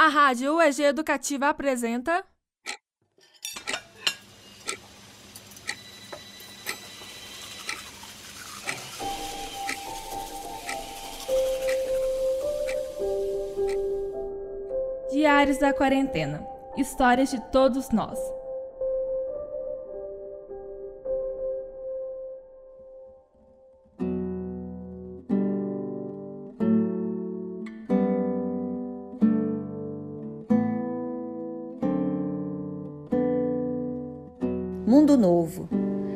A Rádio UEG Educativa apresenta. Diários da Quarentena Histórias de todos nós. Mundo novo.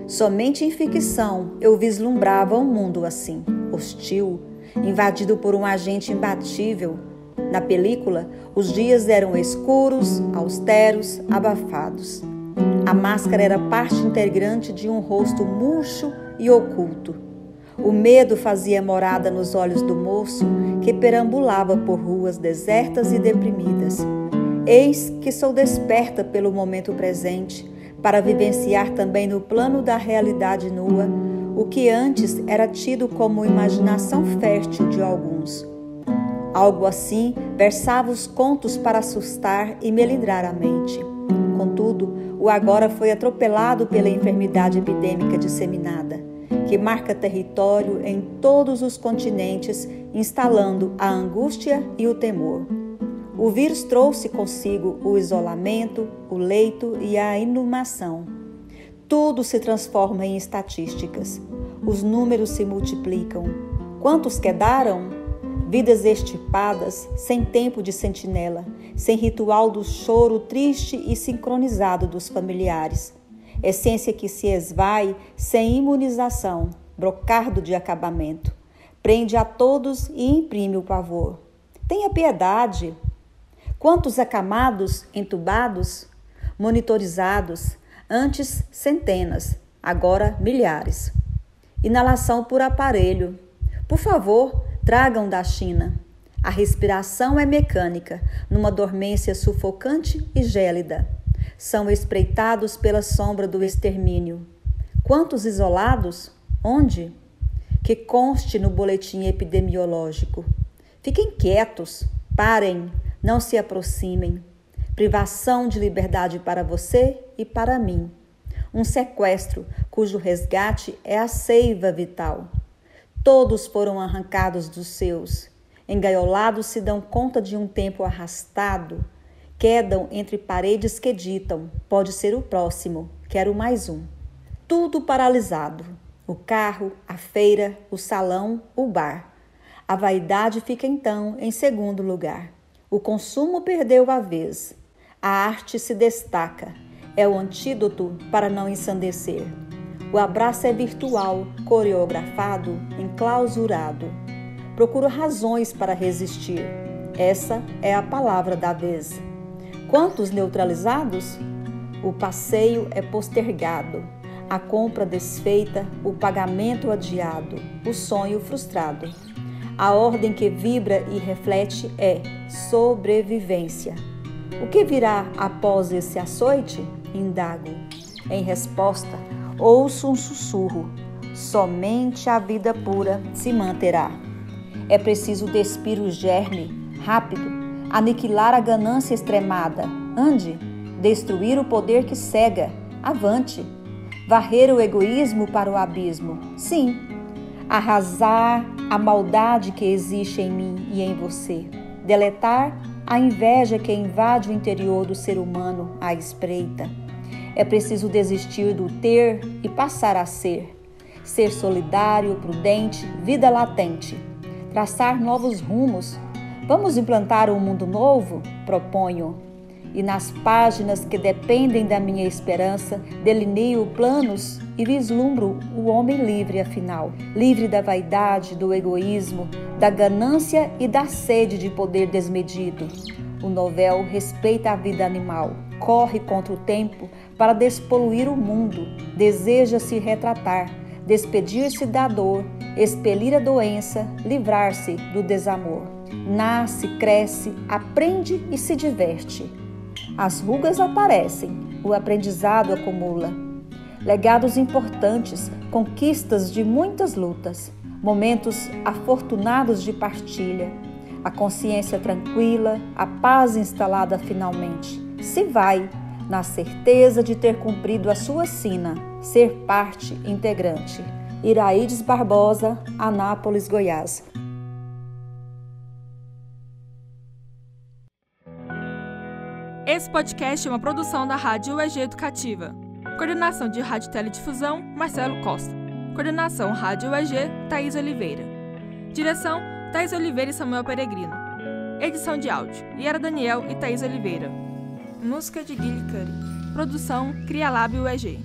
Somente em ficção eu vislumbrava um mundo assim, hostil, invadido por um agente imbatível. Na película, os dias eram escuros, austeros, abafados. A máscara era parte integrante de um rosto murcho e oculto. O medo fazia morada nos olhos do moço que perambulava por ruas desertas e deprimidas. Eis que sou desperta pelo momento presente para vivenciar também no plano da realidade nua o que antes era tido como imaginação fértil de alguns. Algo assim versava os contos para assustar e melindrar a mente. Contudo, o agora foi atropelado pela enfermidade epidêmica disseminada, que marca território em todos os continentes, instalando a angústia e o temor. O vírus trouxe consigo o isolamento, o leito e a inumação. Tudo se transforma em estatísticas. Os números se multiplicam. Quantos quedaram? Vidas extirpadas, sem tempo de sentinela, sem ritual do choro triste e sincronizado dos familiares. Essência que se esvai sem imunização, brocardo de acabamento. Prende a todos e imprime o pavor. Tenha piedade, Quantos acamados, entubados, monitorizados, antes centenas, agora milhares. Inalação por aparelho. Por favor, tragam da China. A respiração é mecânica, numa dormência sufocante e gélida. São espreitados pela sombra do extermínio. Quantos isolados? Onde? Que conste no boletim epidemiológico. Fiquem quietos, parem, não se aproximem. Privação de liberdade para você e para mim. Um sequestro cujo resgate é a seiva vital. Todos foram arrancados dos seus. Engaiolados se dão conta de um tempo arrastado. Quedam entre paredes que ditam: pode ser o próximo, quero mais um. Tudo paralisado. O carro, a feira, o salão, o bar. A vaidade fica então em segundo lugar. O consumo perdeu a vez. A arte se destaca. É o antídoto para não ensandecer. O abraço é virtual, coreografado, enclausurado. Procuro razões para resistir. Essa é a palavra da vez. Quantos neutralizados? O passeio é postergado, a compra desfeita, o pagamento adiado, o sonho frustrado. A ordem que vibra e reflete é sobrevivência. O que virá após esse açoite? Indago. Em resposta, ouço um sussurro: somente a vida pura se manterá. É preciso despir o germe, rápido, aniquilar a ganância extremada. Ande, destruir o poder que cega. Avante. Varrer o egoísmo para o abismo. Sim, arrasar a maldade que existe em mim e em você, deletar a inveja que invade o interior do ser humano à espreita. É preciso desistir do ter e passar a ser, ser solidário, prudente, vida latente, traçar novos rumos. Vamos implantar um mundo novo? Proponho e nas páginas que dependem da minha esperança, delineio planos e vislumbro o homem livre, afinal, livre da vaidade, do egoísmo, da ganância e da sede de poder desmedido. O novel respeita a vida animal, corre contra o tempo para despoluir o mundo, deseja se retratar, despedir-se da dor, expelir a doença, livrar-se do desamor. Nasce, cresce, aprende e se diverte as rugas aparecem, o aprendizado acumula. Legados importantes, conquistas de muitas lutas, momentos afortunados de partilha. a consciência tranquila, a paz instalada finalmente. Se vai, na certeza de ter cumprido a sua sina, ser parte integrante. Iraídes Barbosa, Anápolis, Goiás. Esse podcast é uma produção da Rádio UEG Educativa. Coordenação de Rádio Teledifusão, Marcelo Costa. Coordenação Rádio UEG, Thaís Oliveira. Direção, Thaís Oliveira e Samuel Peregrino. Edição de áudio, Yara Daniel e Thaís Oliveira. Música de Guilherme Curry. Produção, Cria Lab UEG.